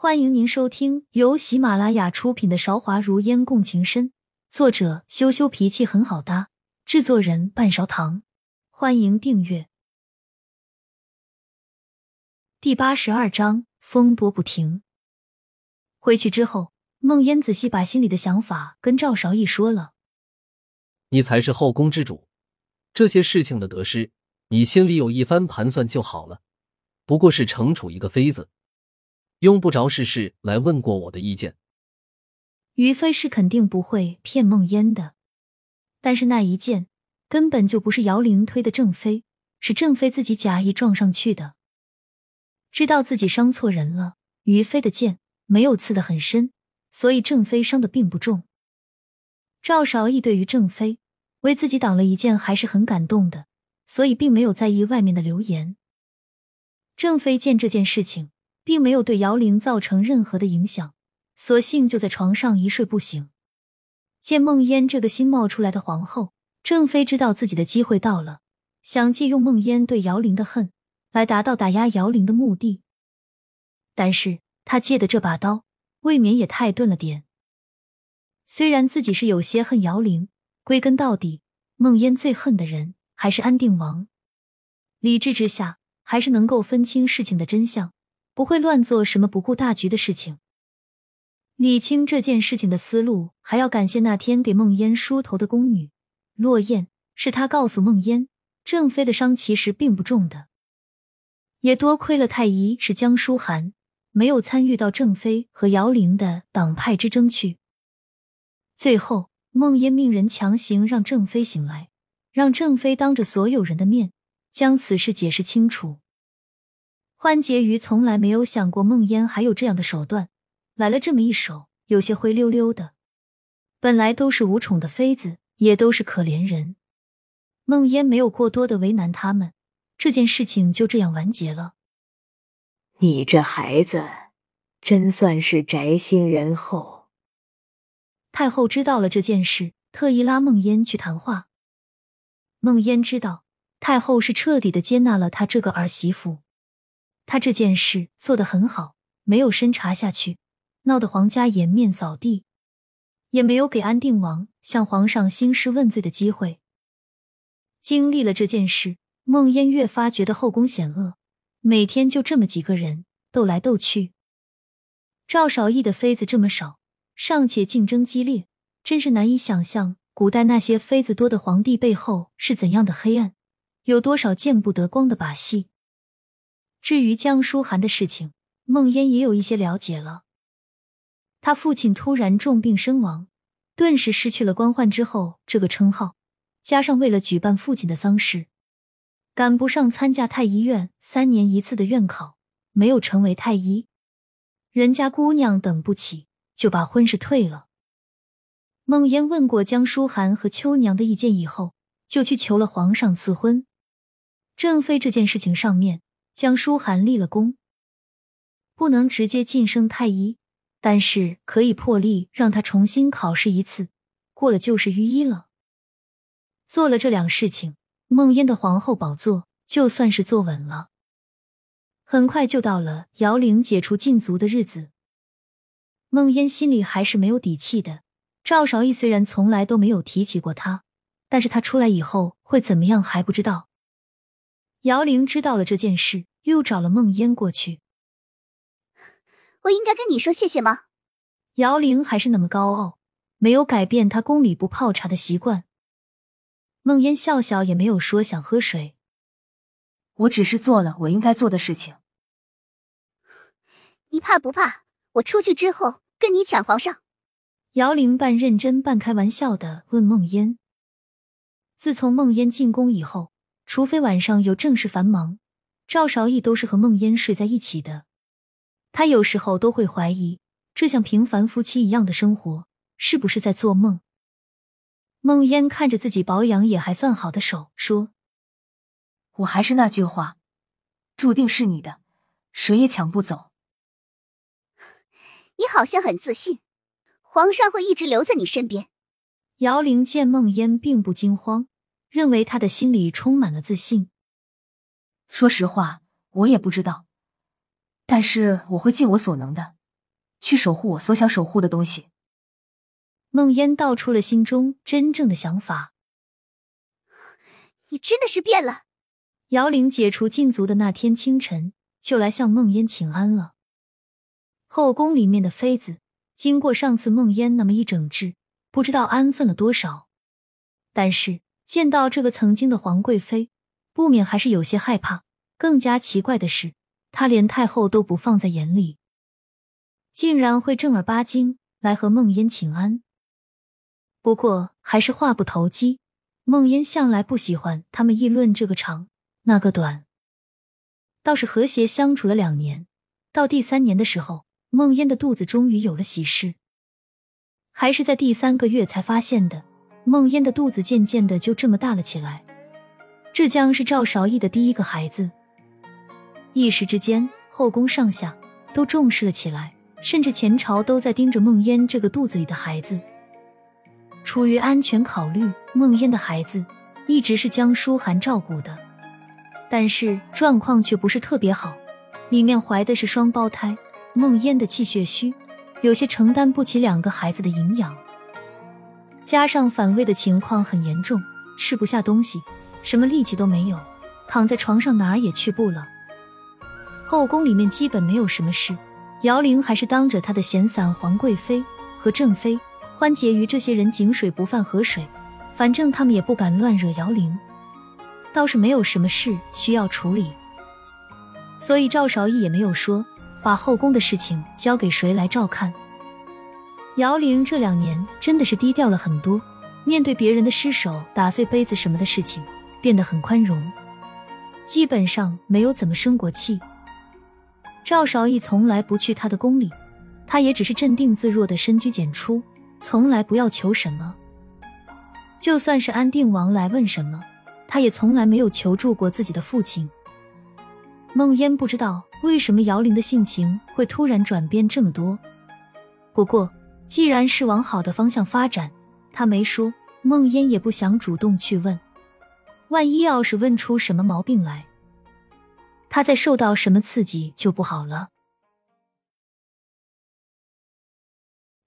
欢迎您收听由喜马拉雅出品的《韶华如烟共情深》，作者羞羞脾气很好搭，制作人半勺糖。欢迎订阅。第八十二章：风波不停。回去之后，孟烟仔细把心里的想法跟赵韶义说了。你才是后宫之主，这些事情的得失，你心里有一番盘算就好了。不过是惩处一个妃子。用不着事事来问过我的意见。于飞是肯定不会骗梦烟的，但是那一剑根本就不是姚玲推的郑飞，是郑飞自己假意撞上去的。知道自己伤错人了，于飞的剑没有刺得很深，所以郑飞伤的并不重。赵少义对于郑飞为自己挡了一剑还是很感动的，所以并没有在意外面的流言。郑飞见这件事情。并没有对姚玲造成任何的影响，索性就在床上一睡不醒。见梦烟这个新冒出来的皇后，郑妃知道自己的机会到了，想借用梦烟对姚玲的恨来达到打压姚玲的目的。但是他借的这把刀未免也太钝了点。虽然自己是有些恨姚玲，归根到底，梦烟最恨的人还是安定王。理智之下，还是能够分清事情的真相。不会乱做什么不顾大局的事情。理清这件事情的思路，还要感谢那天给梦烟梳头的宫女落雁，是她告诉梦烟，郑飞的伤其实并不重的。也多亏了太医是江书涵，没有参与到郑飞和姚玲的党派之争去。最后，梦烟命人强行让郑飞醒来，让郑飞当着所有人的面将此事解释清楚。欢婕妤从来没有想过梦烟还有这样的手段，来了这么一手，有些灰溜溜的。本来都是无宠的妃子，也都是可怜人。梦烟没有过多的为难他们，这件事情就这样完结了。你这孩子，真算是宅心仁厚。太后知道了这件事，特意拉梦烟去谈话。梦烟知道太后是彻底的接纳了她这个儿媳妇。他这件事做得很好，没有深查下去，闹得皇家颜面扫地，也没有给安定王向皇上兴师问罪的机会。经历了这件事，孟烟越发觉得后宫险恶，每天就这么几个人斗来斗去。赵少义的妃子这么少，尚且竞争激烈，真是难以想象古代那些妃子多的皇帝背后是怎样的黑暗，有多少见不得光的把戏。至于江书涵的事情，孟烟也有一些了解了。他父亲突然重病身亡，顿时失去了官宦之后这个称号，加上为了举办父亲的丧事，赶不上参加太医院三年一次的院考，没有成为太医。人家姑娘等不起，就把婚事退了。孟烟问过江书涵和秋娘的意见以后，就去求了皇上赐婚。正妃这件事情上面。江书涵立了功，不能直接晋升太医，但是可以破例让他重新考试一次，过了就是御医了。做了这两事情，梦烟的皇后宝座就算是坐稳了。很快就到了姚玲解除禁足的日子，梦烟心里还是没有底气的。赵少义虽然从来都没有提起过他，但是他出来以后会怎么样还不知道。姚玲知道了这件事，又找了梦烟过去。我应该跟你说谢谢吗？姚玲还是那么高傲，没有改变她宫里不泡茶的习惯。梦烟笑笑，也没有说想喝水。我只是做了我应该做的事情。你怕不怕？我出去之后跟你抢皇上？姚玲半认真半开玩笑的问梦烟。自从梦烟进宫以后。除非晚上有正事繁忙，赵少义都是和孟烟睡在一起的。他有时候都会怀疑，这像平凡夫妻一样的生活是不是在做梦。孟烟看着自己保养也还算好的手，说：“我还是那句话，注定是你的，谁也抢不走。”你好像很自信，皇上会一直留在你身边。姚玲见孟烟并不惊慌。认为他的心里充满了自信。说实话，我也不知道，但是我会尽我所能的。去守护我所想守护的东西。梦烟道出了心中真正的想法。你真的是变了。姚玲解除禁足的那天清晨，就来向梦烟请安了。后宫里面的妃子，经过上次梦烟那么一整治，不知道安分了多少。但是见到这个曾经的皇贵妃，不免还是有些害怕。更加奇怪的是，他连太后都不放在眼里，竟然会正儿八经来和梦烟请安。不过还是话不投机，梦烟向来不喜欢他们议论这个长那个短，倒是和谐相处了两年，到第三年的时候。梦烟的肚子终于有了喜事，还是在第三个月才发现的。梦烟的肚子渐渐的就这么大了起来，这将是赵韶义的第一个孩子。一时之间，后宫上下都重视了起来，甚至前朝都在盯着梦烟这个肚子里的孩子。出于安全考虑，梦烟的孩子一直是江舒涵照顾的，但是状况却不是特别好，里面怀的是双胞胎。梦烟的气血虚，有些承担不起两个孩子的营养，加上反胃的情况很严重，吃不下东西，什么力气都没有，躺在床上哪儿也去不了。后宫里面基本没有什么事，姚玲还是当着她的闲散皇贵妃和正妃，欢结于这些人井水不犯河水，反正他们也不敢乱惹姚玲，倒是没有什么事需要处理，所以赵韶义也没有说。把后宫的事情交给谁来照看？姚玲这两年真的是低调了很多，面对别人的失手、打碎杯子什么的事情，变得很宽容，基本上没有怎么生过气。赵少义从来不去他的宫里，他也只是镇定自若的深居简出，从来不要求什么。就算是安定王来问什么，他也从来没有求助过自己的父亲。梦烟不知道。为什么姚玲的性情会突然转变这么多？不过，既然是往好的方向发展，他没说，梦烟也不想主动去问。万一要是问出什么毛病来，他再受到什么刺激就不好了。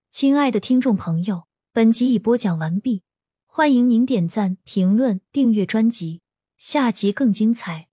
亲爱的听众朋友，本集已播讲完毕，欢迎您点赞、评论、订阅专辑，下集更精彩。